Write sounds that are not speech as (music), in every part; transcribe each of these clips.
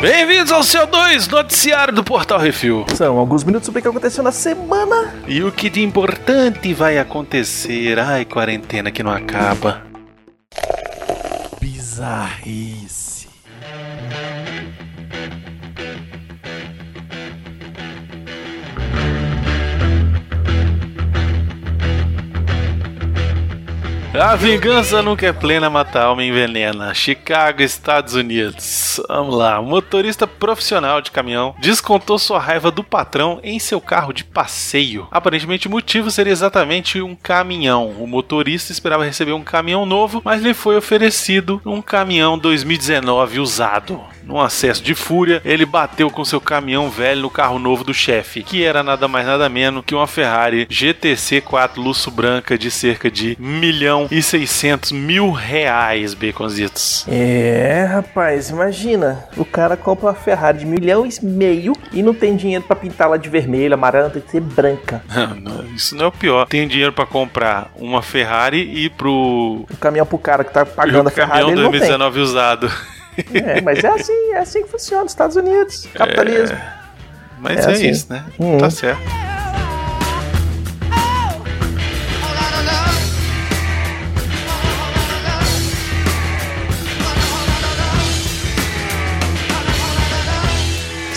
Bem-vindos ao seu 2 noticiário do Portal Refil. São alguns minutos sobre o que aconteceu na semana. E o que de importante vai acontecer? Ai, quarentena que não acaba. Bizarrice. A vingança nunca é plena, mata a alma envenena. Chicago, Estados Unidos. Vamos lá. Motorista profissional de caminhão descontou sua raiva do patrão em seu carro de passeio. Aparentemente, o motivo seria exatamente um caminhão. O motorista esperava receber um caminhão novo, mas lhe foi oferecido um caminhão 2019 usado. Num acesso de fúria, ele bateu com seu caminhão velho no carro novo do chefe, que era nada mais nada menos que uma Ferrari GTC 4 Luxo Branca de cerca de 1 milhão e 600 mil reais, Baconzitos. É, rapaz, imagina. O cara compra uma Ferrari de milhão e meio e não tem dinheiro pra pintá-la de vermelho, amarelo, tem que ser branca. (laughs) Não, Isso não é o pior. Tem dinheiro pra comprar uma Ferrari e pro O caminhão pro cara que tá pagando a Ferrari, ele não tem. 2019 usado. É, mas é assim, é assim que funciona nos Estados Unidos. Capitalismo. Mas É é, assim. isso, né? Uhum. Tá certo.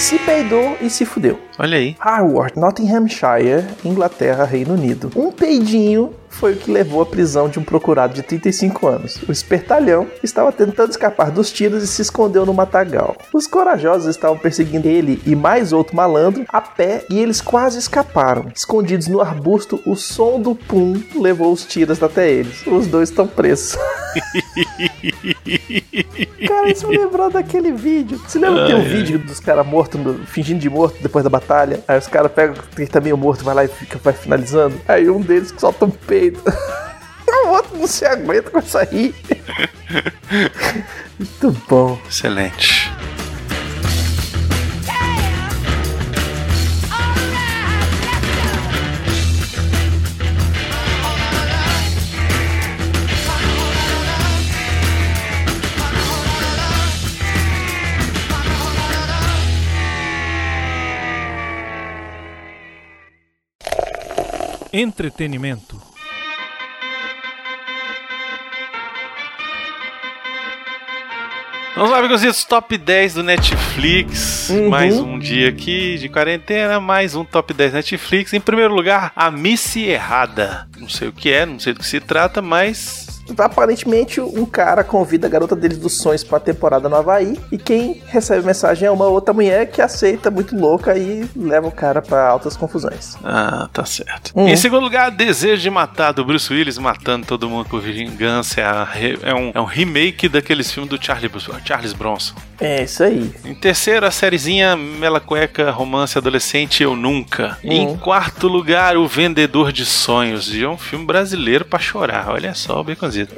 Se peidou e se fudeu. Olha aí. Harvard, Nottinghamshire, Inglaterra, Reino Unido. Um peidinho foi o que levou à prisão de um procurado de 35 anos. O espertalhão estava tentando escapar dos tiros e se escondeu no matagal. Os corajosos estavam perseguindo ele e mais outro malandro a pé e eles quase escaparam. Escondidos no arbusto, o som do pum levou os tiros até eles. Os dois estão presos. (laughs) Cara, isso me lembrou daquele vídeo. Você lembra que tem um vídeo dos caras mortos, fingindo de morto depois da batalha? Aí os caras pegam, tem tá meio morto, vai lá e fica vai finalizando. Aí um deles que solta um peido. (laughs) o outro não se aguenta com isso aí. (laughs) Muito bom. Excelente. Entretenimento. Vamos lá, amigos, top 10 do Netflix. Uhum. Mais um dia aqui de quarentena, mais um top 10 Netflix. Em primeiro lugar, a Missy Errada. Não sei o que é, não sei do que se trata, mas. Aparentemente, um cara convida a garota deles dos sonhos pra temporada no Havaí. E quem recebe a mensagem é uma outra mulher que aceita muito louca e leva o cara pra altas confusões. Ah, tá certo. Uhum. Em segundo lugar, Desejo de Matar, do Bruce Willis, matando todo mundo por vingança. É, a é um, é um remake daqueles filmes do Charlie, Charles Bronson. É isso aí. Em terceiro, a sériezinha Mela Cueca, romance adolescente Eu Nunca. Uhum. Em quarto lugar, O Vendedor de Sonhos. E é um filme brasileiro pra chorar. Olha só o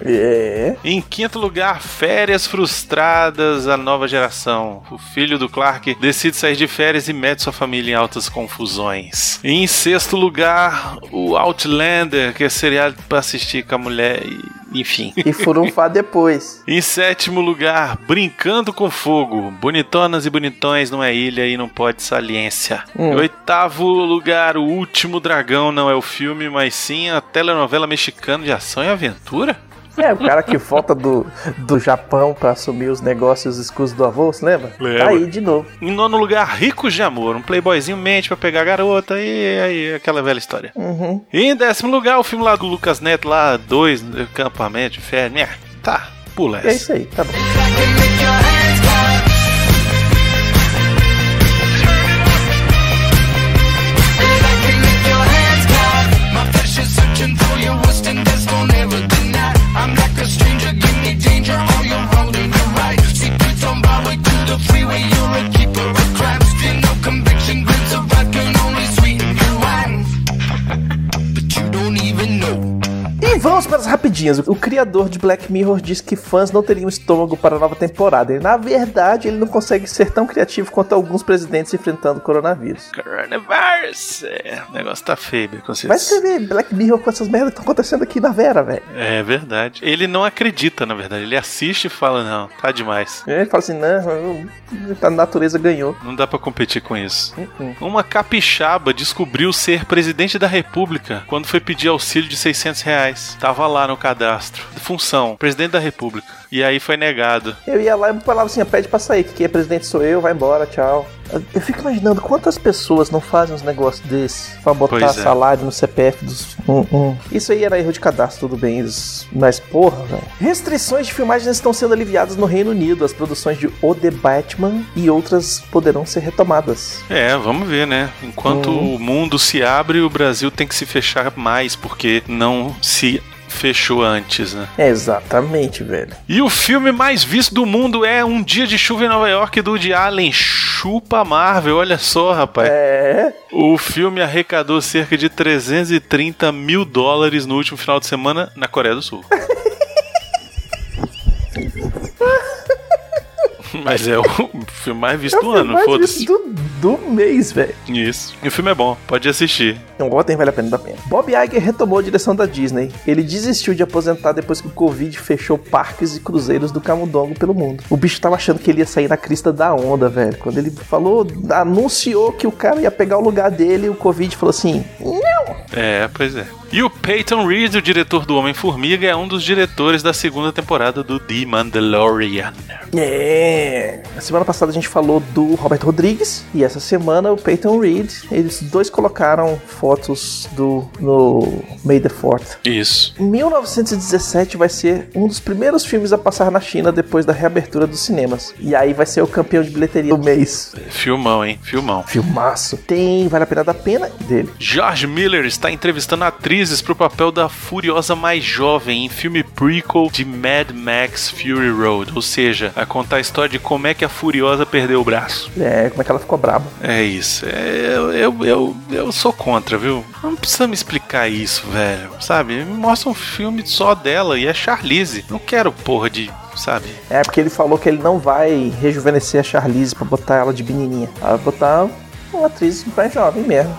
É. Em quinto lugar, Férias Frustradas, a nova geração. O filho do Clark decide sair de férias e mete sua família em altas confusões. Em sexto lugar, o Outlander, que é seriado pra assistir com a mulher e. Enfim. E furunfar depois. (laughs) Em sétimo lugar, Brincando com Fogo. Bonitonas e bonitões numa ilha e não pode saliência. Hum. Em oitavo lugar, O Último Dragão não é o filme, mas sim a telenovela mexicana de ação e aventura. É, o cara que volta do, do Japão pra assumir os negócios escusos do avô, você lembra? Tá aí de novo. Em nono lugar, Ricos de Amor. Um playboyzinho mente pra pegar a garota e aí aquela velha história. Uhum. E em décimo lugar, o filme lá do Lucas Neto, lá, dois, Campamento de Férias. É, Tá, pula É essa. isso aí, tá bom. Vamos para as rapidinhas. O criador de Black Mirror disse que fãs não teriam estômago para a nova temporada. E, na verdade, ele não consegue ser tão criativo quanto alguns presidentes enfrentando o coronavírus. Coronavirus! É, o negócio tá feio, com Vai escrever Black Mirror com essas merdas que estão acontecendo aqui na Vera, velho. É verdade. Ele não acredita, na verdade. Ele assiste e fala, não, tá demais. Ele fala assim, não, a natureza ganhou. Não dá para competir com isso. Uh -uh. Uma capixaba descobriu ser presidente da república quando foi pedir auxílio de 600 reais. Tava lá no cadastro. Função, presidente da república. E aí foi negado. Eu ia lá e falava assim, pede pra sair, que quem é presidente sou eu, vai embora, tchau. Eu fico imaginando quantas pessoas não fazem uns negócios desses pra botar é. salário no CPF dos. Um, um. Isso aí era erro de cadastro, tudo bem. Mas, porra, velho. Restrições de filmagens estão sendo aliviadas no Reino Unido. As produções de O The Batman e outras poderão ser retomadas. É, vamos ver, né? Enquanto hum. o mundo se abre, o Brasil tem que se fechar mais, porque não se fechou antes, né? Exatamente, velho. E o filme mais visto do mundo é Um Dia de Chuva em Nova York do Woody Allen. Chupa Marvel, olha só, rapaz. É. O filme arrecadou cerca de 330 mil dólares no último final de semana na Coreia do Sul. (laughs) (laughs) Mas é o filme mais visto é do ano, foda-se. Do, do mês, velho. Isso. E o filme é bom, pode assistir. Não, ontem vale a pena, da pena. Bob Iger retomou a direção da Disney. Ele desistiu de aposentar depois que o Covid fechou parques e cruzeiros do Camundongo pelo mundo. O bicho tava achando que ele ia sair na crista da onda, velho. Quando ele falou, anunciou que o cara ia pegar o lugar dele, o Covid falou assim: não. É, pois é. E o Peyton Reed, o diretor do Homem-Formiga, é um dos diretores da segunda temporada do The Mandalorian. É. Na semana passada a gente falou do Robert Rodrigues e essa semana o Peyton Reed. Eles dois colocaram fotos do no May the Fourth. Isso. 1917 vai ser um dos primeiros filmes a passar na China depois da reabertura dos cinemas. E aí vai ser o campeão de bilheteria do mês. Filmão, hein? Filmão. Filmaço. Tem Vale a Pena da Pena dele. George Miller está entrevistando a atriz atrizes para o papel da Furiosa mais jovem em filme prequel de Mad Max Fury Road. Ou seja, a contar a história de como é que a Furiosa perdeu o braço. É, como é que ela ficou braba. É isso. É, eu, eu, eu, eu sou contra, viu? Não precisa me explicar isso, velho. Sabe? Me mostra um filme só dela e é Charlize. Não quero porra de sabe? É, porque ele falou que ele não vai rejuvenescer a Charlize pra botar ela de menininha. Ela vai botar uma atriz mais jovem mesmo.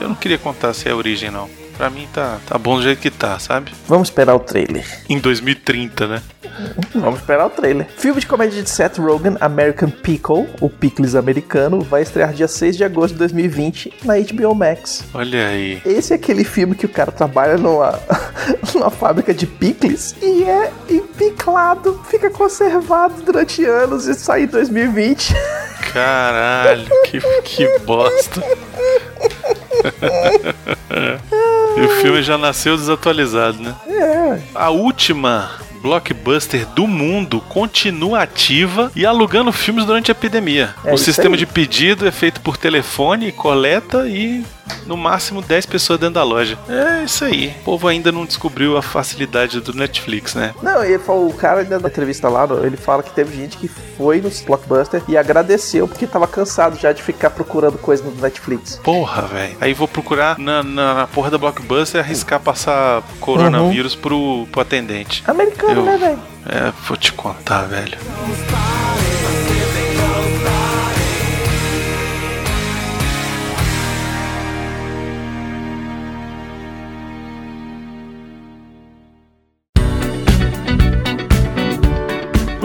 Eu não queria contar se é a origem, não. Pra mim tá, tá bom do jeito que tá, sabe? Vamos esperar o trailer. Em 2030, né? Vamos esperar o trailer. Filme de comédia de Seth Rogen, American Pickle, o Pickles americano, vai estrear dia 6 de agosto de 2020 na HBO Max. Olha aí. Esse é aquele filme que o cara trabalha numa, (laughs) numa fábrica de picles e é empiclado, fica conservado durante anos e sai em 2020. Caralho, que, que bosta. (laughs) e o filme já nasceu desatualizado, né? É. A última blockbuster do mundo continua ativa e alugando filmes durante a epidemia. É o sistema aí. de pedido é feito por telefone, coleta e no máximo 10 pessoas dentro da loja. É isso aí. O povo ainda não descobriu a facilidade do Netflix, né? Não, ele falou, o cara ainda na entrevista lá, ele fala que teve gente que foi no Blockbuster e agradeceu porque tava cansado já de ficar procurando coisa no Netflix. Porra, velho. Aí vou procurar na, na, na, porra da Blockbuster e arriscar passar coronavírus uhum. pro, pro atendente. Americano, Eu, né, velho? É, vou te contar, velho.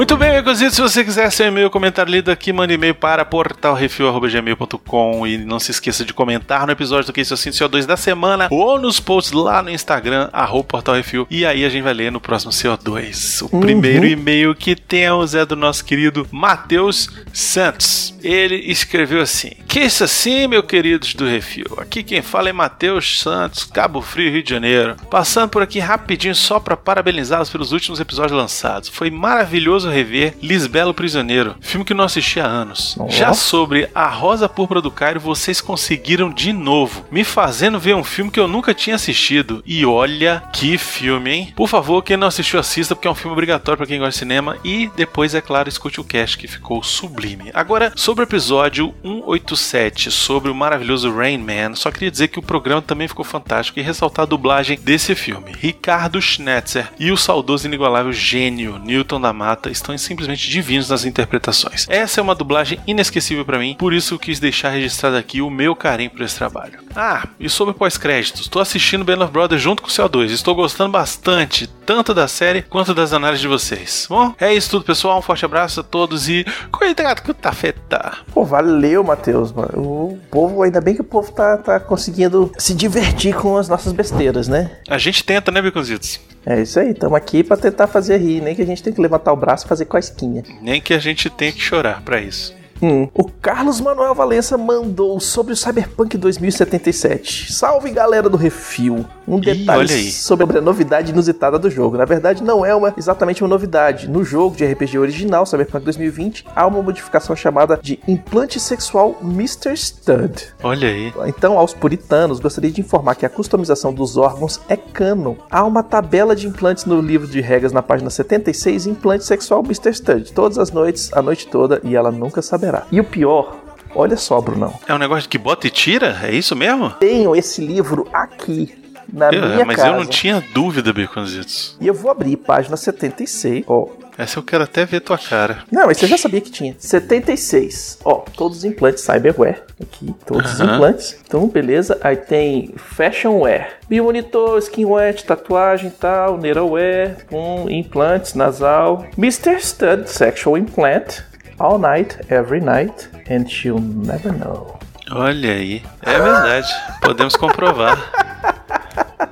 Muito bem, amigos, se você quiser seu e-mail comentário lido aqui, mande e-mail para portalrefil.gmail.com e não se esqueça de comentar no episódio do Que Isso Assim CO2 da semana ou nos posts lá no Instagram, arroba portalrefil, e aí a gente vai ler no próximo CO2. O uhum. primeiro e-mail que temos é do nosso querido Matheus Santos. Ele escreveu assim: Que isso assim, meu queridos do Refil? Aqui quem fala é Matheus Santos, Cabo Frio, Rio de Janeiro. Passando por aqui rapidinho só para parabenizá-los pelos últimos episódios lançados. Foi maravilhoso rever Lisbelo Prisioneiro, filme que não assisti há anos. Oh. Já sobre A Rosa Púrpura do Cairo, vocês conseguiram de novo, me fazendo ver um filme que eu nunca tinha assistido. E olha que filme, hein? Por favor, quem não assistiu, assista, porque é um filme obrigatório para quem gosta de cinema. E depois, é claro, escute o cast que ficou sublime. Agora, sobre o episódio 187, sobre o maravilhoso Rain Man, só queria dizer que o programa também ficou fantástico e ressaltar a dublagem desse filme. Ricardo Schnetzer e o saudoso inigualável gênio Newton da Mata estão simplesmente divinos nas interpretações. Essa é uma dublagem inesquecível para mim, por isso eu quis deixar registrado aqui o meu carinho por esse trabalho. Ah, e sobre pós-créditos, estou assistindo Band of Brothers junto com o CO2, estou gostando bastante, tanto da série quanto das análises de vocês. Bom, é isso tudo, pessoal. Um forte abraço a todos e cuidado com o tafeta. Pô, valeu, Matheus, mano. O povo, ainda bem que o povo tá, tá conseguindo se divertir com as nossas besteiras, né? A gente tenta, né, Biconzitos? É isso aí, estamos aqui para tentar fazer rir, nem que a gente tem que levantar o braço e fazer cosquinha. Nem que a gente tenha que chorar para isso. Hum. O Carlos Manuel Valença mandou sobre o Cyberpunk 2077. Salve galera do Refil. Um Ih, detalhe aí. sobre a novidade inusitada do jogo. Na verdade, não é uma, exatamente uma novidade. No jogo de RPG original, Cyberpunk 2020, há uma modificação chamada de implante sexual Mr. Stud. Olha aí. Então, aos puritanos, gostaria de informar que a customização dos órgãos é canon. Há uma tabela de implantes no livro de regras na página 76, implante sexual Mr. Stud, todas as noites, a noite toda, e ela nunca saberá. E o pior, olha só, Brunão, É um negócio que bota e tira? É isso mesmo? tenho esse livro aqui na Eu- minha mas casa. eu não tinha dúvida, Biconzitos. E eu vou abrir página 76, ó. Essa eu quero até ver tua cara. Não, mas você já sabia que tinha. 76. Ó, todos os implantes cyberware. Aqui, todos os Aham. implantes. Então, beleza. Aí tem fashion wear. Biomonitor, skinwear, tatuagem e tal, neuralwear, um, implantes nasal. Mr. Stud Sexual Implant. All night, every night. And she'll never know. Olha aí. É verdade. Podemos comprovar.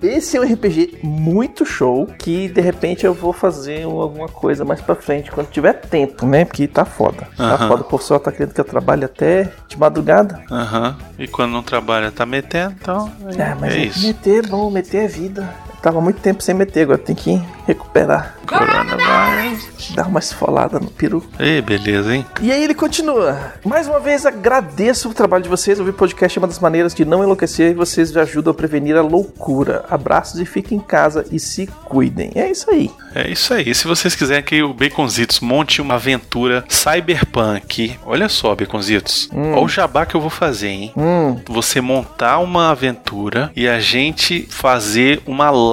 Esse é um RPG muito show que de repente eu vou fazer um- alguma coisa mais pra frente quando tiver tempo, né? Porque tá foda. Tá foda. O professor tá querendo que eu trabalhe até de madrugada. Aham. E quando não trabalha, tá metendo, então. Ah, mas é é isso. meter, bom, meter é vida. Tava muito tempo sem meter, agora tem que recuperar. Coronavírus. Dar uma esfolada no peru. Ei, beleza, hein? E aí ele continua. Mais uma vez agradeço o trabalho de vocês. Ouvir podcast é uma das maneiras de não enlouquecer e vocês me ajudam a prevenir a loucura. Abraços e fiquem em casa e se cuidem. É isso aí. É isso aí. Se vocês quiserem que o Baconzitos monte uma aventura cyberpunk, olha só, Baconzitos. Olha o jabá que eu vou fazer, hein? Hum, Você montar uma aventura e a gente fazer uma live.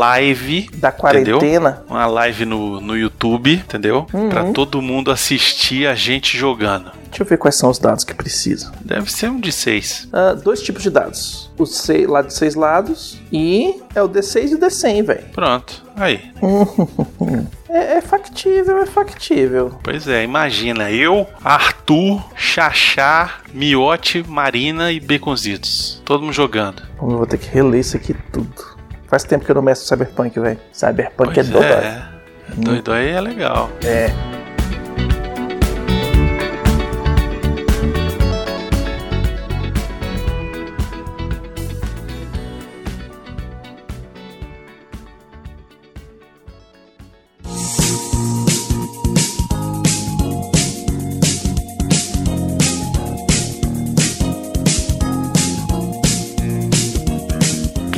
Da quarentena. Uma live no, no YouTube, entendeu? Pra todo mundo assistir a gente jogando. Deixa eu ver quais são os dados que precisam. Deve ser um de seis. Ah, dois tipos de dados. O seis, lado de seis lados e é o D6 e o D100, velho. Pronto. Aí. (laughs) É, é factível, é factível. Pois é, imagina. Eu, Arthur, Xaxá, Miote, Marina e Baconzitos. Todo mundo jogando. Como eu vou ter que reler isso aqui tudo. Faz tempo que eu não mestro Cyberpunk, velho. Cyberpunk Pois é doido. é. Doido aí é legal. É.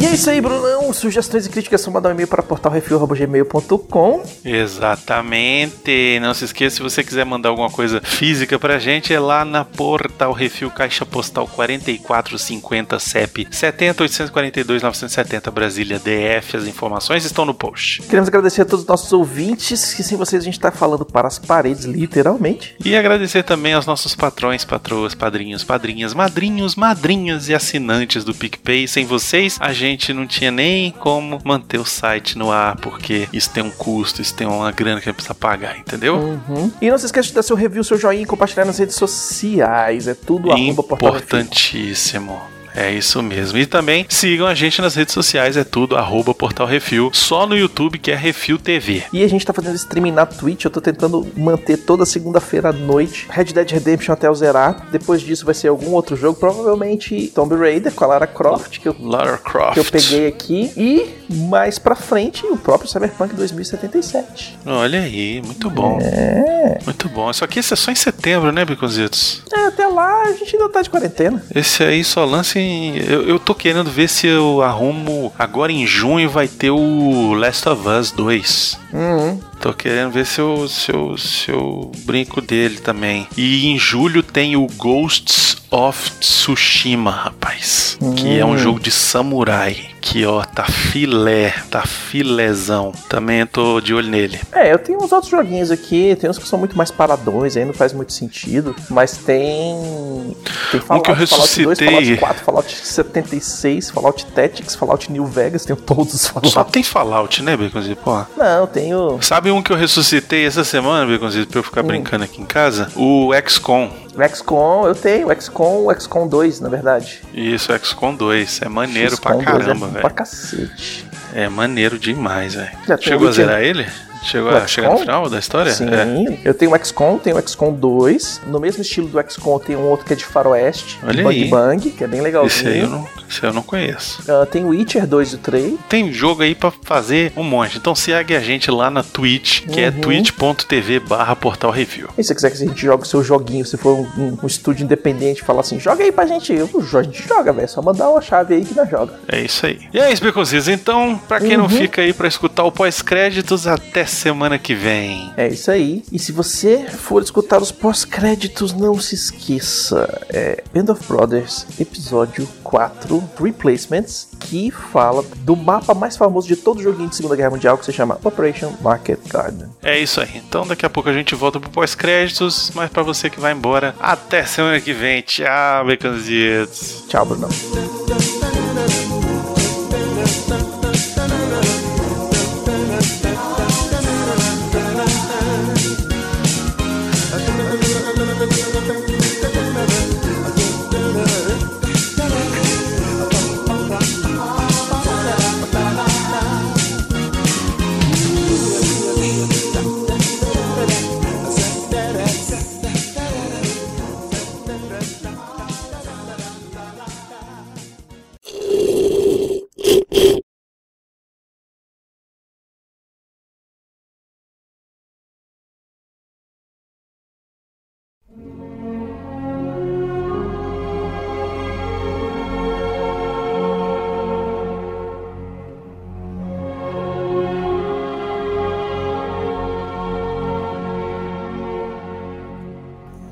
E é isso aí, Brunão. Sugestões e críticas são mandar um e-mail para portalrefil.gmail.com. Exatamente. Não se esqueça, se você quiser mandar alguma coisa física pra gente, é lá na Portal Refil Caixa Postal 4450 CEP 70842 970 Brasília DF. As informações estão no post. Queremos agradecer a todos os nossos ouvintes, que sem vocês a gente tá falando para as paredes, literalmente. E agradecer também aos nossos patrões, patroas, padrinhos, padrinhas, madrinhos, madrinhas e assinantes do PicPay. Sem vocês, a gente não tinha nem como manter o site no ar, porque isso tem um custo, isso tem uma grana que a gente precisa pagar, entendeu? Uhum. E não se esqueça de dar seu review, seu joinha e compartilhar nas redes sociais. É tudo. Importantíssimo. É isso mesmo. E também sigam a gente nas redes sociais, é tudo arroba Portal Refil. Só no YouTube que é Refil TV. E a gente tá fazendo streaming na Twitch, eu tô tentando manter toda segunda-feira à noite. Red Dead Redemption até o zerar. Depois disso vai ser algum outro jogo, provavelmente Tomb Raider com a Lara Croft, que eu, Lara Croft. que eu peguei aqui. E mais pra frente, o próprio Cyberpunk 2077. Olha aí, muito bom. É. Muito bom. Só que esse é só em setembro, né, Biconzitos? É, até lá a gente ainda tá de quarentena. Esse aí só lança em. Eu, eu tô querendo ver se eu arrumo. Agora em junho vai ter o Last of Us 2. Uhum. Tô querendo ver se eu, se, eu, se eu brinco dele também. E em julho tem o Ghosts of Tsushima, rapaz. Que é um Hum. jogo de samurai. Que ó, tá filé, tá filézão. Também tô de olho nele. É, eu tenho uns outros joguinhos aqui, tem uns que são muito mais paradões, aí não faz muito sentido, mas tem. Tem Fallout, que eu Fallout 2, ressuscitei- Fallout 4, Fallout 76, Fallout Tactics, Fallout New Vegas, tenho todos os Fallout. Só tem Fallout, né, Baconzito? Pô. Não, tenho Sabe um que eu ressuscitei essa semana, Baconzito, pra eu Hum. ficar brincando aqui em casa? O XCOM. o XCOM, eu tenho o XCOM, o XCOM 2, na verdade. Isso, o XCOM 2. É maneiro pra 2 caramba, é velho. Pra cacete. É maneiro demais, velho. Chegou a zerar ele? Chegou a no final da história? Sim, É. eu tenho o XCOM, tenho o XCOM 2. No mesmo estilo do XCOM, tem um outro que é de faroeste, Olha Bang aí. Bang, que é bem legalzinho. Esse aí eu não, esse aí eu não conheço. Ah, tem o Witcher 2 e o 3. Tem jogo aí pra fazer um monte. Então segue a gente lá na Twitch, que é Uhum. twitch.tv barra portal review. E se você quiser que a gente jogue o seu joguinho, se for um, um- estúdio independente, falar assim, joga aí pra gente. Eu, a gente joga, velho. Só mandar uma chave aí que nós joga. É isso aí. E é isso, Beconzitos. Então, pra quem não Uhum. fica aí pra escutar o pós-créditos, até semana que vem. É isso aí. E se você for escutar os pós-créditos, não se esqueça. É Band of Brothers, episódio 4, Replacements, que fala do mapa mais famoso de todo joguinho de Segunda Guerra Mundial, que se chama Operation Market Garden. É isso aí. Então daqui a pouco a gente volta pro pós-créditos. Mas pra você que vai embora, até semana que vem. Tchau, Beconzitos. Tchau, Brunão.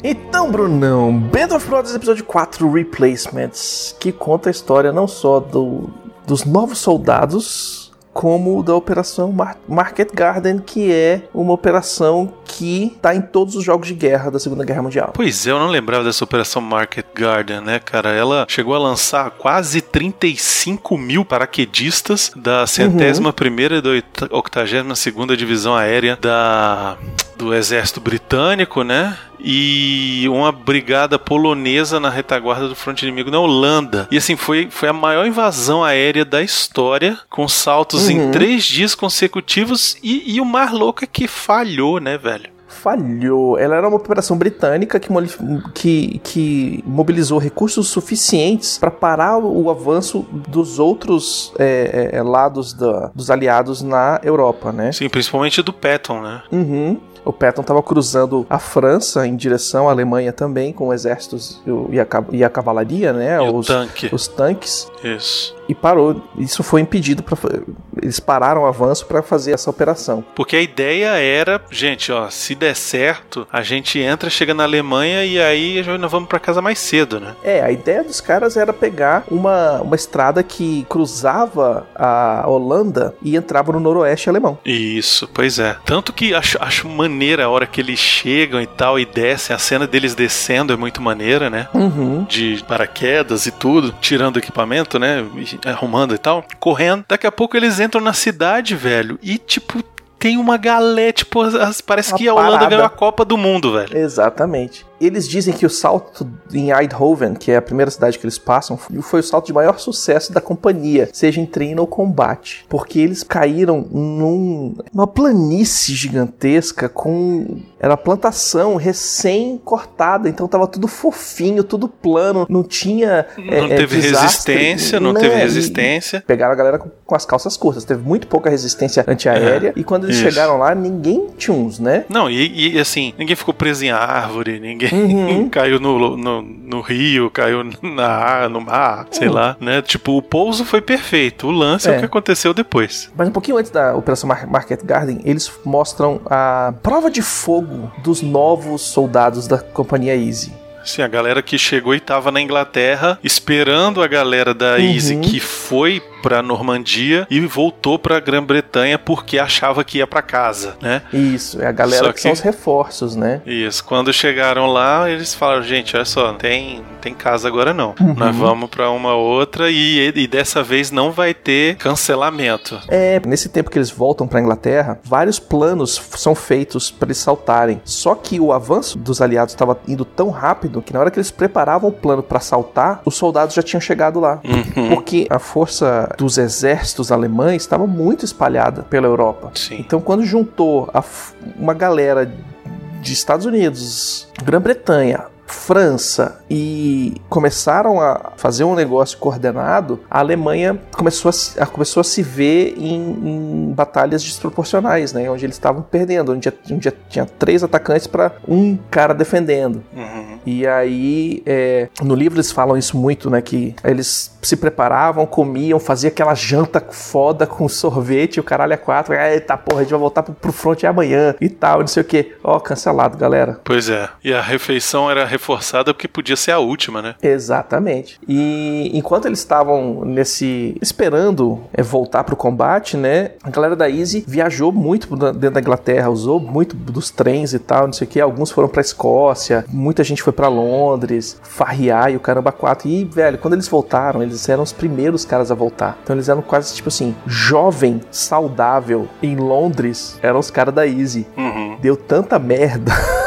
Então, Brunão, Band of Brothers episódio 4 Replacements, que conta a história não só do, dos novos soldados, como da Operação Mar- Market Garden, que é uma operação que está em todos os jogos de guerra da Segunda Guerra Mundial. Pois é, eu não lembrava dessa operação Market Garden, né, cara? Ela chegou a lançar quase 35 mil paraquedistas da centésima primeira e da octagésima segunda divisão aérea da do exército britânico, né? E uma brigada polonesa na retaguarda do fronte inimigo na Holanda. E assim, foi, foi a maior invasão aérea da história, com saltos em Uhum. três dias consecutivos. E, e o mais louco é que falhou, né, velho? Falhou. Ela era uma operação britânica que, que, que mobilizou recursos suficientes para parar o, o avanço dos outros é, é, lados da- dos aliados na Europa, né? Sim, principalmente do Patton, né? Uhum. O Patton estava cruzando a França em direção à Alemanha também, com exércitos e a, e a cavalaria, né? E o os, tanque. os tanques. Isso. E parou. Isso foi impedido. Pra, fa- eles pararam o avanço para fazer essa operação. Porque a ideia era, gente, ó, se der certo, a gente entra, chega na Alemanha e aí nós vamos pra casa mais cedo, né? É, a ideia dos caras era pegar uma, uma estrada que cruzava a Holanda e entrava no noroeste alemão. Isso, pois é. Tanto que acho, acho maneira a hora que eles chegam e tal e descem, a cena deles descendo é muito maneira, né? Uhum. De paraquedas e tudo, tirando equipamento, né? E Arrumando e tal, correndo. Daqui a pouco eles entram na cidade, velho, e tipo. Tem uma galera, tipo, as- parece Uma que a Holanda parada. ganhou a Copa do Mundo, velho. Exatamente. Eles dizem que o salto em Eindhoven, que é a primeira cidade que eles passam, foi o salto de maior sucesso da companhia, seja em treino ou combate. Porque eles caíram num, numa planície gigantesca com. Era plantação recém-cortada, então tava tudo fofinho, tudo plano, não tinha. Não é, teve desastre, resistência, não, não teve resistência. Pegaram a galera com, com, as calças curtas, teve muito pouca resistência antiaérea, é, e quando eles isso. chegaram lá, ninguém tinha uns, né? Não, e, e assim, ninguém ficou preso em árvore, ninguém (laughs) uhum. caiu no, no, no, rio, caiu na, no mar, sei uhum. lá, né? Tipo, o pouso foi perfeito, o lance é. é o que aconteceu depois. Mas um pouquinho antes da Operação Market Garden, eles mostram a prova de fogo dos novos soldados da Companhia Easy. Sim, a galera que chegou e tava na Inglaterra esperando a galera da uhum. Easy que foi para Normandia e voltou para Grã-Bretanha porque achava que ia para casa, né? Isso, é a galera que, que, são os reforços, né? Isso, quando chegaram lá, eles falaram, gente, olha só, não tem, tem casa agora não. Uhum. Nós vamos para uma outra e, e dessa vez não vai ter cancelamento. É, nesse tempo que eles voltam para Inglaterra, vários planos são feitos para eles saltarem. Só que o avanço dos aliados estava indo tão rápido que na hora que eles preparavam o plano para saltar, os soldados já tinham chegado lá. Uhum. Porque a força dos exércitos alemães estava muito espalhada pela Europa. Sim. Então, quando juntou a, uma galera de Estados Unidos, Grã-Bretanha, França e começaram a fazer um negócio coordenado, a Alemanha começou a, começou a se ver em, em batalhas desproporcionais, né? Onde eles estavam perdendo, onde, onde tinha três atacantes para um cara defendendo. Uhum. E aí, é, no livro eles falam isso muito, né? Que eles se preparavam, comiam, faziam aquela janta foda com sorvete, o caralho é quatro. Eita porra, a gente vai voltar pro, pro front amanhã e tal, não sei o que. Ó, cancelado, galera. Pois é. E a refeição era reforçada porque podia ser a última, né? Exatamente. E enquanto eles estavam nesse. esperando é, voltar pro combate, né? A galera da Easy viajou muito dentro da Inglaterra, usou muito dos trens e tal, não sei o que. Alguns foram pra Escócia, muita gente foi para Londres, farriar e o caramba 4. E, velho, quando eles voltaram, eles eram os primeiros caras a voltar. Então eles eram quase tipo assim, jovem, saudável, em Londres, eram os caras da Easy. Uhum. Deu tanta merda. (laughs)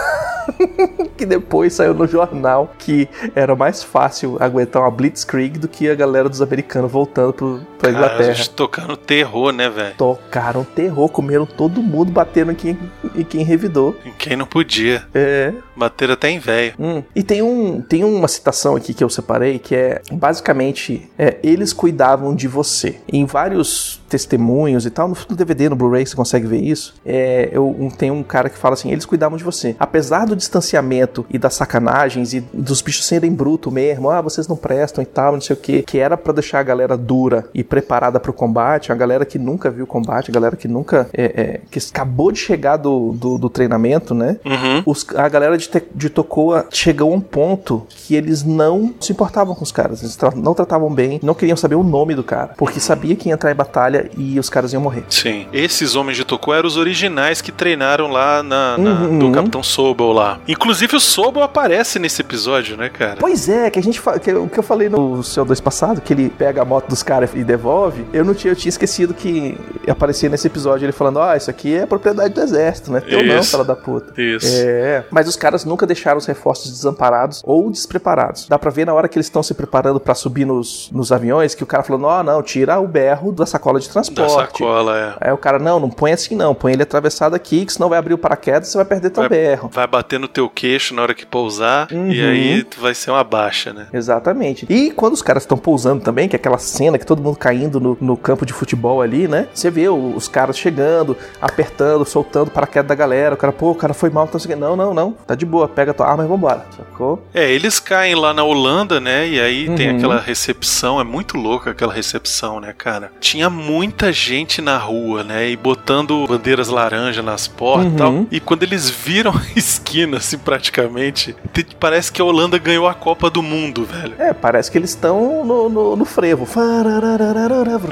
(laughs) que depois saiu no jornal que era mais fácil aguentar uma Blitzkrieg do que a galera dos americanos voltando pro, pra Cara, Inglaterra. tocando terror, né, velho? Tocaram terror, comeram todo mundo, batendo em quem, em quem revidou. Em quem não podia. É. Bateram até em velho. Hum. E tem, um, tem uma citação aqui que eu separei que é basicamente é, eles cuidavam de você. Em vários testemunhos e tal, no DVD, no Blu-ray, você consegue ver isso. É, eu, um, tem um cara que fala assim: eles cuidavam de você. Apesar do distanciamento e das sacanagens e dos bichos serem bruto mesmo, ah, vocês não prestam e tal, não sei o que, que era para deixar a galera dura e preparada para o combate, a galera que nunca viu combate, a galera que nunca é, é, que acabou de chegar do, do, do treinamento, né? Uhum. Os, a galera de, te, de Tocoa chegou a um ponto que eles não se importavam com os caras, eles tra não tratavam bem, não queriam saber o nome do cara, porque sabia que ia entrar em batalha e os caras iam morrer. Sim. Esses homens de Tocoa eram os originais que treinaram lá na, na uhum. do Capitão Sobel lá. Inclusive o Sobel aparece nesse episódio, né, cara? Pois é, que a gente que, o que eu falei no CO2 passado, que ele pega a moto dos caras e devolve, eu não tinha, eu tinha esquecido que aparecia nesse episódio ele falando, ah, isso aqui é propriedade do exército, né? Teu não, fala da puta. Isso. É, mas os caras nunca deixaram os reforços desamparados ou despreparados. Dá pra ver na hora que eles estão se preparando para subir nos, nos aviões que o cara falou, não, não, tira o berro da sacola de transporte. Da sacola, é. Aí o cara, não, não põe assim não, põe ele atravessado aqui, que senão vai abrir o paraquedas e você vai perder teu vai, berro. Vai bater no teu queixo na hora que pousar uhum. e aí vai ser uma baixa, né? Exatamente. E quando os caras estão pousando também, que é aquela cena que todo mundo caindo no, no campo de futebol ali, né? Você vê os caras chegando, apertando, soltando paraquedas da galera. O cara, pô, o cara foi mal, então não, não, não, tá de boa, pega tua arma e vambora, sacou? É, eles caem lá na Holanda, né? E aí uhum. tem aquela recepção, é muito louca aquela recepção, né, cara? Tinha muita gente na rua, né? E botando bandeiras laranja nas portas uhum. e tal. E quando eles viram (laughs) a esquina, assim, praticamente, parece que a Holanda ganhou a Copa do Mundo, velho. É, parece que eles estão no, no, no, frevo.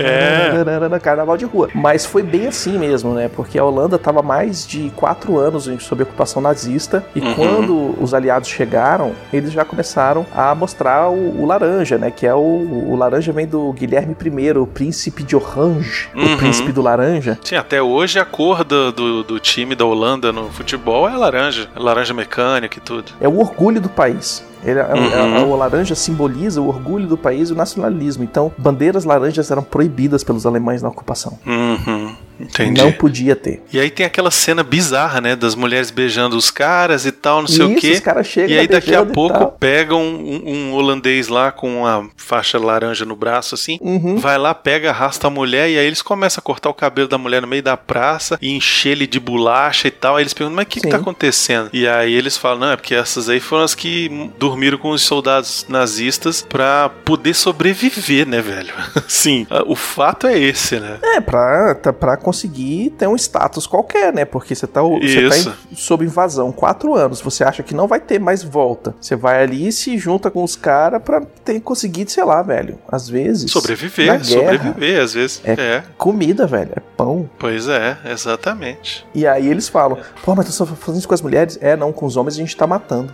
É. Carnaval de rua. Mas foi bem assim mesmo, né? Porque a Holanda tava mais de quatro anos sob ocupação nazista. E uhum. quando os aliados chegaram, eles já começaram a mostrar o, o laranja, né? Que é o, o, laranja vem do Guilherme I, o príncipe de Orange, uhum. o príncipe do laranja. Sim, até hoje a cor do, do, do, time da Holanda no futebol é laranja. É laranja laranja mecânica e tudo. É o orgulho do país. Ele, a- Uhum. a, a- o laranja simboliza o orgulho do país e o nacionalismo. Então, bandeiras laranjas eram proibidas pelos alemães na ocupação. Uhum. Entendi. Não podia ter. E aí tem aquela cena bizarra, né? Das mulheres beijando os caras e tal, não sei o Isso, quê. os caras chegam E aí daqui a pouco pegam um, um holandês lá com uma faixa laranja no braço, assim. Uhum. Vai lá, pega, arrasta a mulher e aí eles começam a cortar o cabelo da mulher no meio da praça e encher ele de bolacha e tal. Aí eles perguntam, mas o que, que Sim. tá acontecendo? E aí eles falam, não, é porque essas aí foram as que dormiram com os soldados nazistas pra poder sobreviver, né, velho? (laughs) Sim, o fato é esse, né? É, pra, tá- pra conseguir ter um status qualquer, né? Porque você tá, você tá em- sob invasão quatro anos, você acha que não vai ter mais volta. Você vai ali e se junta com os caras pra ter conseguido, sei lá, velho. Às vezes. na Sobreviver, guerra, sobreviver, às vezes. É. é. Comida, velho. É pão. Pois é, exatamente. E aí eles falam: pô, mas só fazendo isso com as mulheres? É, não, com os homens a gente tá matando.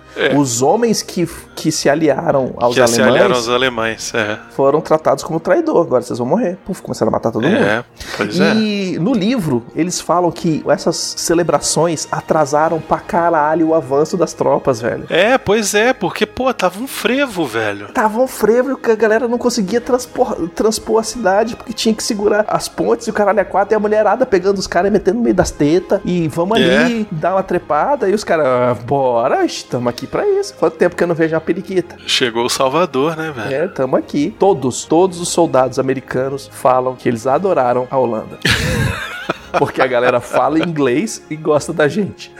É. Os homens que, que se aliaram aos que se alemães aliaram aos alemães, é. foram tratados como traidor. Agora vocês vão morrer. Puf, começaram a matar todo mundo. É, pois é. E no livro, eles falam que essas celebrações atrasaram pra caralho o avanço das tropas, velho. É, pois é, porque, pô, tava um frevo, velho. Tava um frevo que a galera não conseguia transpor, transpor a cidade porque tinha que segurar as pontes e o caralho é quatro e a mulherada pegando os caras e metendo no meio das tetas e vamos É. ali dar uma trepada e os caras, ah, bora, estamos aqui pra isso. Quanto tempo que eu não vejo uma periquita? Chegou o Salvador, né, velho? É, tamo aqui. Todos, todos os soldados americanos falam que eles adoraram a Holanda. (laughs) Porque a galera fala inglês e gosta da gente.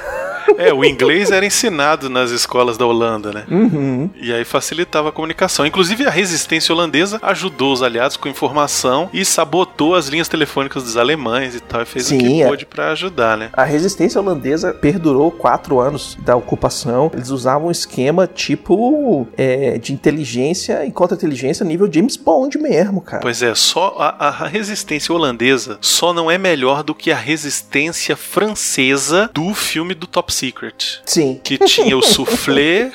É, o inglês era ensinado nas escolas da Holanda, né? Uhum. E aí facilitava a comunicação. Inclusive, a resistência holandesa ajudou os aliados com informação e sabotou as linhas telefônicas dos alemães e tal. E fez o Sim, que é. pôde pra ajudar, né? A resistência holandesa perdurou quatro anos da ocupação. Eles usavam um esquema tipo é, de inteligência e contra-inteligência nível James Bond mesmo, cara. Pois é, só a, a resistência holandesa só não é melhor do que a resistência francesa do filme do Top Secret. Sim. Que tinha o (laughs) soufflé,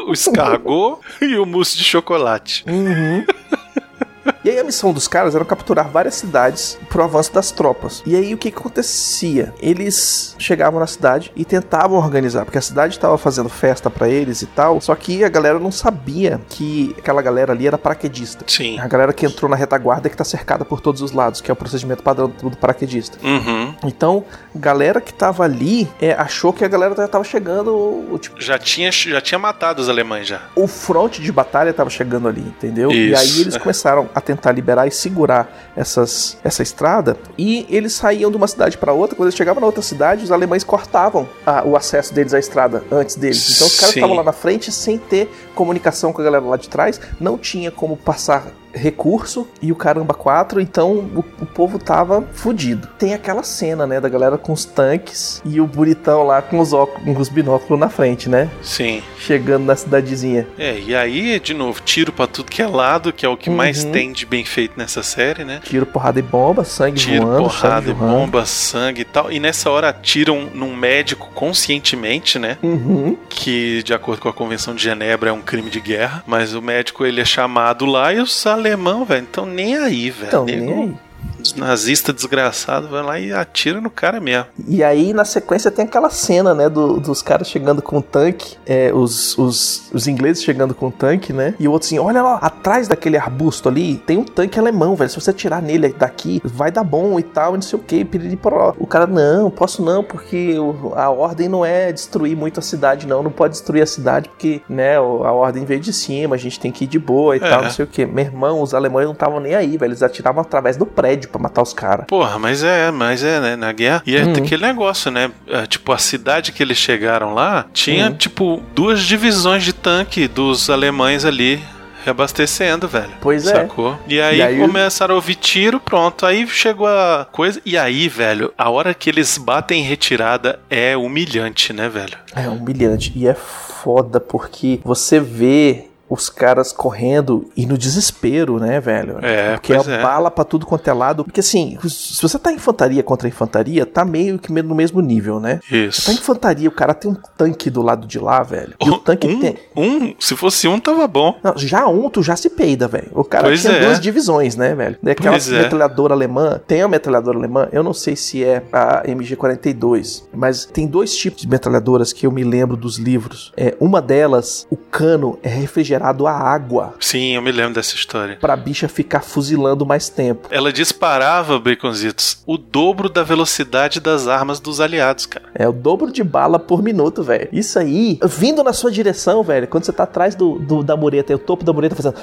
o escargot e o mousse de chocolate. Uhum. (laughs) E aí a missão dos caras era capturar várias cidades pro avanço das tropas. E aí o que, que acontecia? Eles chegavam na cidade e tentavam organizar, porque a cidade estava fazendo festa pra eles e tal, só que a galera não sabia que aquela galera ali era paraquedista. Sim. A galera que entrou na retaguarda é que tá cercada por todos os lados, que é o procedimento padrão do paraquedista. Uhum. Então, galera que tava ali é, achou que a galera já tava chegando, tipo, Já tinha, já tinha matado os alemães já. o fronte de batalha tava chegando ali, entendeu? E Isso. aí eles começaram a tentar liberar e segurar essas, essa estrada e eles saíam de uma cidade para outra. Quando eles chegavam na outra cidade, os alemães cortavam a- o acesso deles à estrada antes deles. Então os caras estavam lá na frente sem ter comunicação com a galera lá de trás, não tinha como passar recurso e o caramba 4, então o, o povo tava fudido. Tem aquela cena, né, da galera com os tanques e o bonitão lá com os, óculos, com os binóculos na frente, né? Sim. Chegando na cidadezinha. É, e aí, de novo, tiro pra tudo que é lado, que é o que mais Uhum. tem de bem feito nessa série, né? Tiro, porrada e bomba, sangue Tiro, voando, porrada, sangue voando. bomba, sangue e tal. E nessa hora atiram num médico conscientemente, né? Uhum. Que, de acordo com a Convenção de Genebra, é um crime de guerra. Mas o médico, ele é chamado lá e os alemão, velho, então nem aí, velho. Então, nem aí. Os nazistas desgraçados vai lá e atira no cara mesmo. E aí, na sequência, tem aquela cena, né, do- dos caras chegando com o tanque, é, os, os, os ingleses chegando com o tanque, né, e o outro assim, olha lá, atrás daquele arbusto ali, tem um tanque alemão, velho, se você atirar nele daqui, vai dar bom e tal, e não sei o que, piriri poró. O cara, não, posso não, porque a ordem não é destruir muito a cidade, não, não pode destruir a cidade, porque, né, a ordem veio de cima, a gente tem que ir de boa e É. tal, não sei o que. Meu irmão, os alemães não estavam nem aí, velho, eles atiravam através do prédio pra matar os caras. Porra, mas é, mas é, né? Na guerra. E é Uhum. aquele negócio, né? É, tipo, a cidade que eles chegaram lá tinha, Uhum. tipo, duas divisões de tanque dos alemães ali. Reabastecendo, velho. Pois é. Sacou? E aí, E aí- começaram a ouvir tiro, pronto. Aí chegou a coisa. E aí, velho, a hora que eles batem em retirada é humilhante, né, velho? É humilhante. E é foda porque você vê os caras correndo e no desespero, né, velho? É, Porque é é. bala pra tudo quanto é lado. Porque assim, se você tá infantaria contra infantaria, tá meio que no mesmo nível, né? Tá Isso. infantaria, o cara tem um tanque do lado de lá, velho. E o (laughs) tanque um, tem. um, se fosse um, tava bom. Não, já um, tu já se peida, velho. O cara Pois tinha é. duas divisões, né, velho? Daquela Pois é. metralhadora alemã, tem a metralhadora alemã, eu não sei se é a MG42, mas tem dois tipos de metralhadoras que eu me lembro dos livros. É, uma delas, o cano é refrigerado a água Sim, eu me lembro dessa história. pra bicha ficar fuzilando mais tempo. Ela disparava, Baconzitos, o dobro da velocidade das armas dos aliados, cara. É o dobro de bala por minuto, velho. Isso aí, vindo na sua direção, velho, quando você tá atrás do, do- da mureta e o topo da mureta fazendo.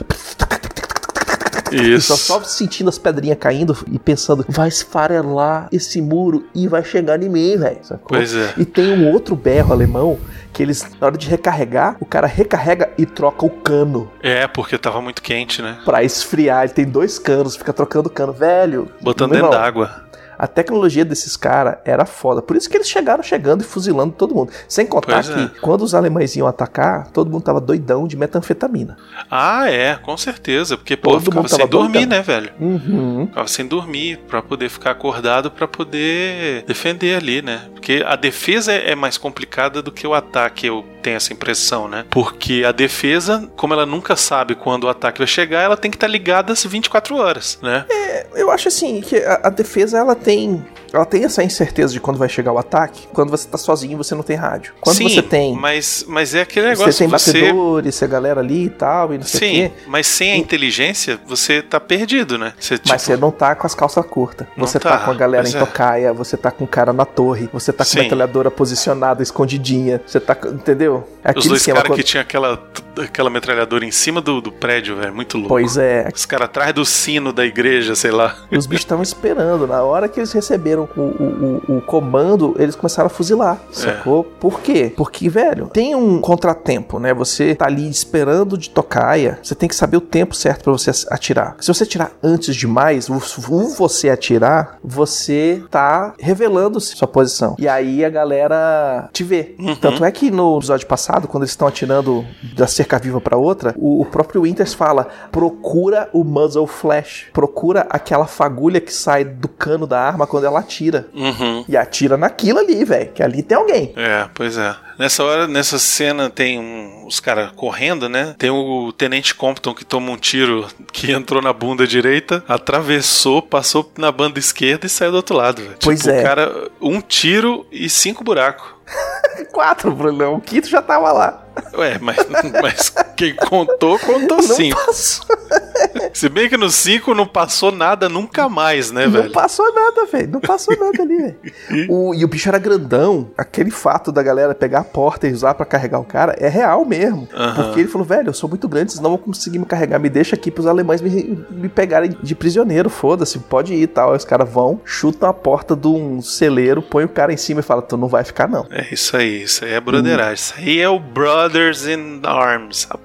E só, só sentindo as pedrinhas caindo e pensando, vai esfarelar esse muro e vai chegar em mim, velho. Pois é. E tem um outro berro alemão que eles, na hora de recarregar, o cara recarrega e troca o cano É, porque tava muito quente, né? pra esfriar. Ele tem dois canos, fica trocando cano. Velho, Botando dentro d'água. A tecnologia desses caras era foda. Por isso que eles chegaram chegando e fuzilando todo mundo. Sem contar Pois que é. quando os alemães iam atacar, todo mundo tava doidão de metanfetamina. Ah, é, com certeza. Porque, pô, Todo ficava mundo sem dormir, doidão. né, velho? Uhum. Ficava sem dormir pra poder ficar acordado pra poder defender ali, né? Porque a defesa é é mais complicada do que o ataque, eu tenho essa impressão, né? Porque a defesa, como ela nunca sabe quando o ataque vai chegar, ela tem que estar ligada às 24 horas, né? Eu acho assim que a, a defesa ela tem. Ela tem essa incerteza de quando vai chegar o ataque. Quando você tá sozinho, você não tem rádio. Quando Sim, você tem. Mas, mas é aquele Você negócio tem você. batedores, a galera ali e tal, e não sei o Sim, quê. mas sem a inteligência, você tá perdido, né? Você, Mas tipo, você não tá com as calças curtas. Você tá, tá, com a galera em é. tocaia, você tá com o cara na torre, você tá com Sim. a metralhadora posicionada, escondidinha. Você tá. Entendeu? É Os dois caras quando- que tinha aquela, aquela metralhadora em cima do, do prédio, velho, muito louco. Pois é, Os caras atrás do sino da igreja, sei lá. E os bichos estavam esperando. Na hora que eles receberam o, o, o, o comando, eles começaram a fuzilar. É. Sacou? Por quê? Porque, velho, tem um contratempo, né? Você tá ali esperando de tocaia. Você tem que saber o tempo certo pra você atirar. Se você atirar antes demais, o o você atirar, você tá revelando sua posição. E aí a galera te vê. Uhum. Tanto é que no episódio passado, quando eles estão atirando da cerca viva pra outra, o, o próprio Winters fala: procura o muzzle flash, procura aquela fagulha que sai do cano da arma quando ela atira. Uhum. E atira naquilo ali, velho, que ali tem alguém. É, pois é. Nessa hora, nessa cena, tem um- os caras correndo, né? Tem o Tenente Compton que toma um tiro que entrou na bunda direita, atravessou, passou na banda esquerda e saiu do outro lado. velho. Pois tipo, é. o cara, um tiro e cinco buracos. (laughs) Quatro, Brunão. O quinto já tava lá. Ué, mas, (laughs) mas quem contou, contou Não cinco. passou, Se bem que no cinco não passou nada nunca mais, né, não velho? passou nada, velho. Não passou nada ali, velho. (laughs) O- E o bicho era grandão. Aquele fato da galera pegar a porta e usar pra carregar o cara é real mesmo. Aham. Porque ele falou, velho, eu sou muito grande, vocês não vão conseguir me carregar. Me deixa aqui pros alemães me, me pegarem de prisioneiro. Foda-se, pode ir e tal. Aí os caras vão, chutam a porta de um celeiro, põe o cara em cima e fala, tu não vai ficar não. É isso aí, isso aí é broderagem. Isso aí é o Brothers in Arms, rapaz.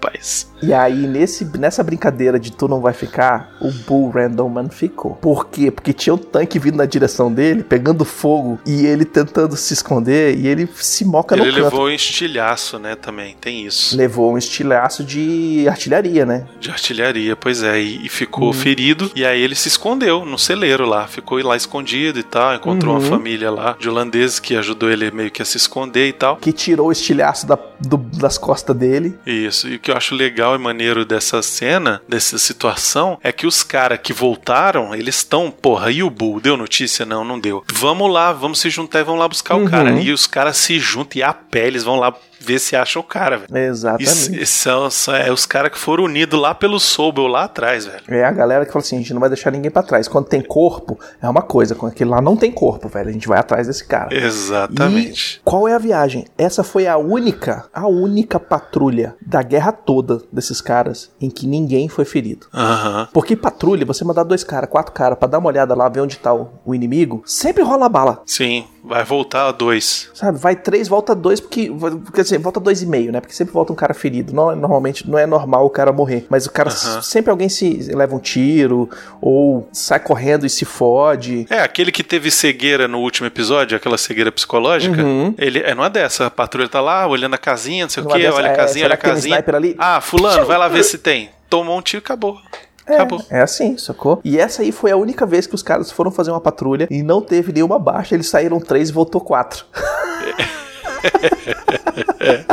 E aí, nesse, nessa brincadeira de tu não vai ficar, o Bull Randleman ficou. Por quê? Porque tinha um tanque vindo na direção dele, pegando fogo, e ele tentando se esconder, e ele se moca Ele no canto. levou um estilhaço, né, também, tem isso. Levou um estilhaço de artilharia, né? De artilharia, pois é, e, e ficou Uhum. ferido. E aí ele se escondeu no celeiro lá, ficou lá escondido e tal. Encontrou uma Uhum. família lá de holandeses que ajudou ele meio que a se esconder e tal. Que tirou o estilhaço da- do- das costas dele. Isso, e o que eu acho legal e maneiro dessa cena, dessa situação, é que os caras que voltaram, eles estão, porra, e o Bull? Deu notícia? Não, não deu. Vamos lá, vamos se juntar e vamos lá buscar Uhum. o cara. E os caras se juntam e a pé, eles vão lá ver se acham o cara, velho. Exatamente. Isso são, são- é os caras que foram unidos lá pelo Sobel, lá atrás, velho. É a galera que fala assim: a gente não vai deixar ninguém pra trás. Quando tem corpo, é uma coisa. Quando aquele lá não tem corpo, velho, a gente vai atrás desse cara. Exatamente. E qual é a viagem? Essa foi a única, a única patrulha da guerra toda desses caras em que ninguém foi ferido. Aham. Porque patrulha, você mandar dois caras, quatro caras pra dar uma olhada lá, ver onde tá o, o inimigo, sempre rola bala. Sim, vai voltar a dois. Sabe? Vai três, volta dois, porque, porque assim, volta dois e meio, né? Porque sempre volta um cara ferido. Não, normalmente não é normal o cara morrer, mas o cara Aham. sempre alguém se leva um tiro ou sai correndo e se fode. É, aquele que teve cegueira no último episódio, aquela cegueira psicológica, Uhum. ele é numa dessa. A patrulha tá lá olhando a casinha, não sei o Numa quê, olha a é, casinha, será olha a um casinha. ali? Ah, fulano, vai lá ver (laughs) se tem. Tomou um tiro e acabou. É, Acabou. é assim, sacou? E essa aí foi a única vez que os caras foram fazer uma patrulha e não teve nenhuma baixa. Eles saíram três e voltou quatro. (laughs) (laughs)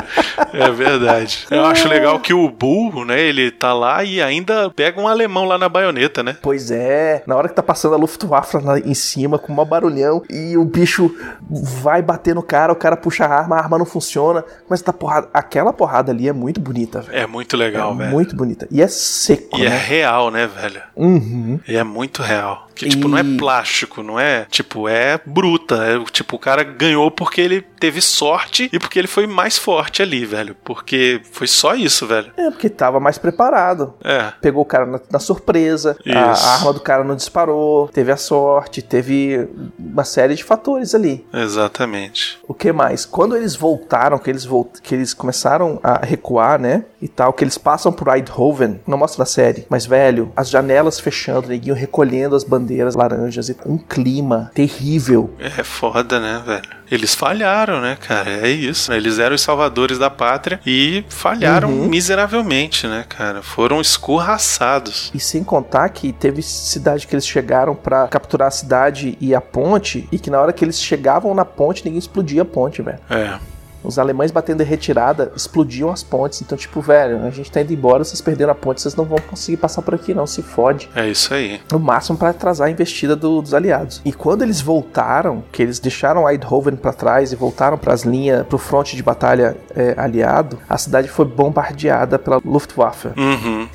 É verdade. Eu acho legal que o Bull, né, ele tá lá e ainda pega um alemão lá na baioneta, né? Pois é, na hora que tá passando a Luftwaffe lá em cima com um barulhão e o bicho vai bater no cara, o cara puxa a arma, a arma não funciona, mas tá porrada. Aquela porrada ali é muito bonita, velho. É muito legal, É velho. muito bonita. E é seco, E é né? real, né, velho? Uhum. E é muito real. Que, tipo, não é E- plástico, não é? Tipo, é bruta. É, tipo, o cara ganhou porque ele teve sorte e porque ele foi mais forte ali, velho. Porque foi só isso, velho. É, porque tava mais preparado. É. Pegou o cara na, na surpresa, a, Isso. a arma do cara não disparou, teve a sorte, teve uma série de fatores ali. Exatamente. O que mais? Quando eles voltaram, que eles, volt... que eles começaram a recuar, né? E tal, que eles passam por Eindhoven, não mostra na série, mas velho, as janelas fechando, neguinho recolhendo as bandeiras laranjas e um clima terrível. É foda, né, velho? Eles falharam, né, cara? É isso. né? Eles eram os salvadores da pátria e falharam Uhum. miseravelmente, né, cara? Foram escorraçados. E sem contar que teve cidade que eles chegaram pra capturar a cidade e a ponte, e que na hora que eles chegavam na ponte, ninguém explodia a ponte, velho. É. Os alemães batendo em retirada explodiam as pontes. Então, tipo, velho, a gente tá indo embora, vocês perderam a ponte, vocês não vão conseguir passar por aqui, não. Se fode. É isso aí. No máximo para atrasar a investida do- dos aliados. E quando eles voltaram, que eles deixaram Eindhoven para trás e voltaram para as linhas, pro fronte de batalha é, aliado, a cidade foi bombardeada pela Luftwaffe. Uhum.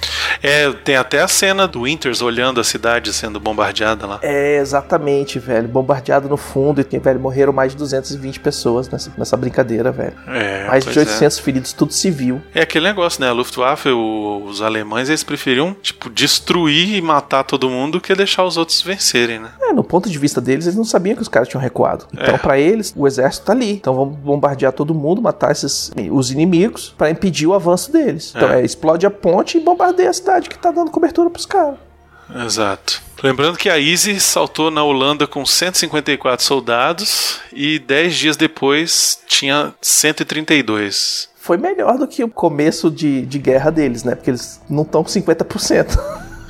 É, tem até a cena do Winters olhando a cidade sendo bombardeada lá. É, exatamente, velho. Bombardeado no fundo e, velho, morreram mais de 220 pessoas nessa, nessa brincadeira, velho. É, Mais de pois é. 800 feridos, tudo civil. É aquele negócio, né? A Luftwaffe, o- os alemães, eles preferiam, tipo, destruir e matar todo mundo do que deixar os outros vencerem, né? É, no ponto de vista deles, eles não sabiam que os caras tinham recuado. Então, É. pra eles, o exército tá ali. Então, vamos bombardear todo mundo, matar esses os inimigos pra impedir o avanço deles. Então, É. é, explode a ponte e bombardeia a cidade que tá dando cobertura pros caras. Exato. Lembrando que a Easy saltou na Holanda com 154 soldados e 10 dias depois tinha 132. Foi melhor do que o começo de, de guerra deles, né? Porque eles não estão com 50%.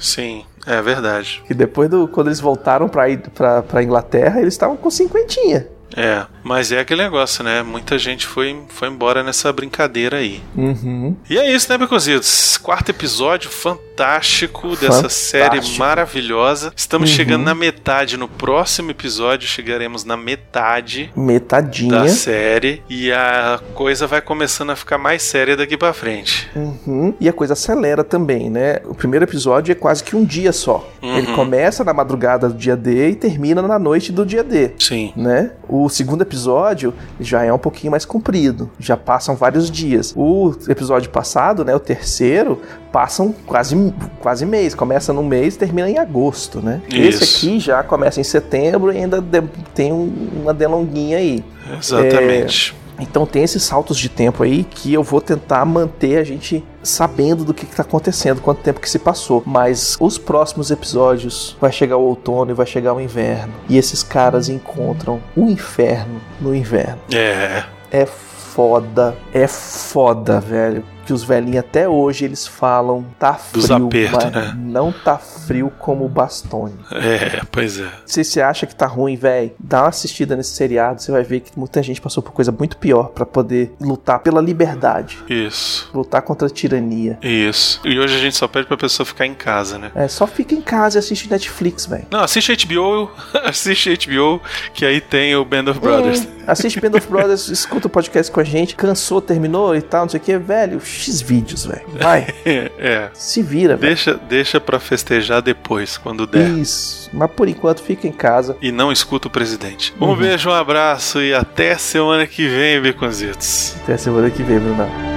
Sim, é verdade. que depois do quando eles voltaram pra, pra Inglaterra, eles estavam com cinquentinha. É, mas é aquele negócio, né? Muita gente foi, foi embora nessa brincadeira aí. Uhum. E é isso, né, Beconzitos? Quarto episódio fantástico dessa Fantástico. série maravilhosa. Estamos Uhum. chegando na metade. No próximo episódio chegaremos na metade Metadinha. da série e a coisa vai começando a ficar mais séria daqui pra frente. Uhum. E a coisa acelera também, né? O primeiro episódio é quase que um dia só. Uhum. Ele começa na madrugada do dia D e termina na noite do dia D. Sim. Né? O segundo episódio já é um pouquinho mais comprido, já passam vários dias. O episódio passado, né, o terceiro, passam quase quase mês, começa no mês, termina em agosto, né? Isso. Esse aqui já começa em setembro e ainda tem um- uma delonguinha aí. Exatamente. Então tem esses saltos de tempo aí que eu vou tentar manter a gente sabendo do que, está acontecendo, quanto tempo que se passou. Mas os próximos episódios vai chegar o outono e vai chegar o inverno. E esses caras encontram o inferno no inverno. É. É foda, é foda, velho. Que os velhinhos até hoje eles falam tá frio, Dos apertos, mas né? não tá frio como o Bastone. É, pois é. Se você acha que tá ruim, velho, dá uma assistida nesse seriado, você vai ver que muita gente passou por coisa muito pior pra poder lutar pela liberdade, Isso. lutar contra a tirania. Isso. E hoje a gente só pede pra pessoa ficar em casa, né? É, só fica em casa e assiste Netflix, velho. Não, assiste HBO, (laughs) assiste HBO, que aí tem o Band of Brothers. Hum, assiste Band of Brothers, (laughs) escuta o podcast com a gente, cansou, terminou e tal, não sei o que, velho, X vídeos, velho. Vai, (laughs) é. se vira, velho. Deixa, deixa pra festejar depois, quando der. Isso, mas por enquanto fica em casa. E não escuta o presidente. Um Uhum. beijo, um abraço e até semana que vem, Beconzitos. Até semana que vem, Bruno.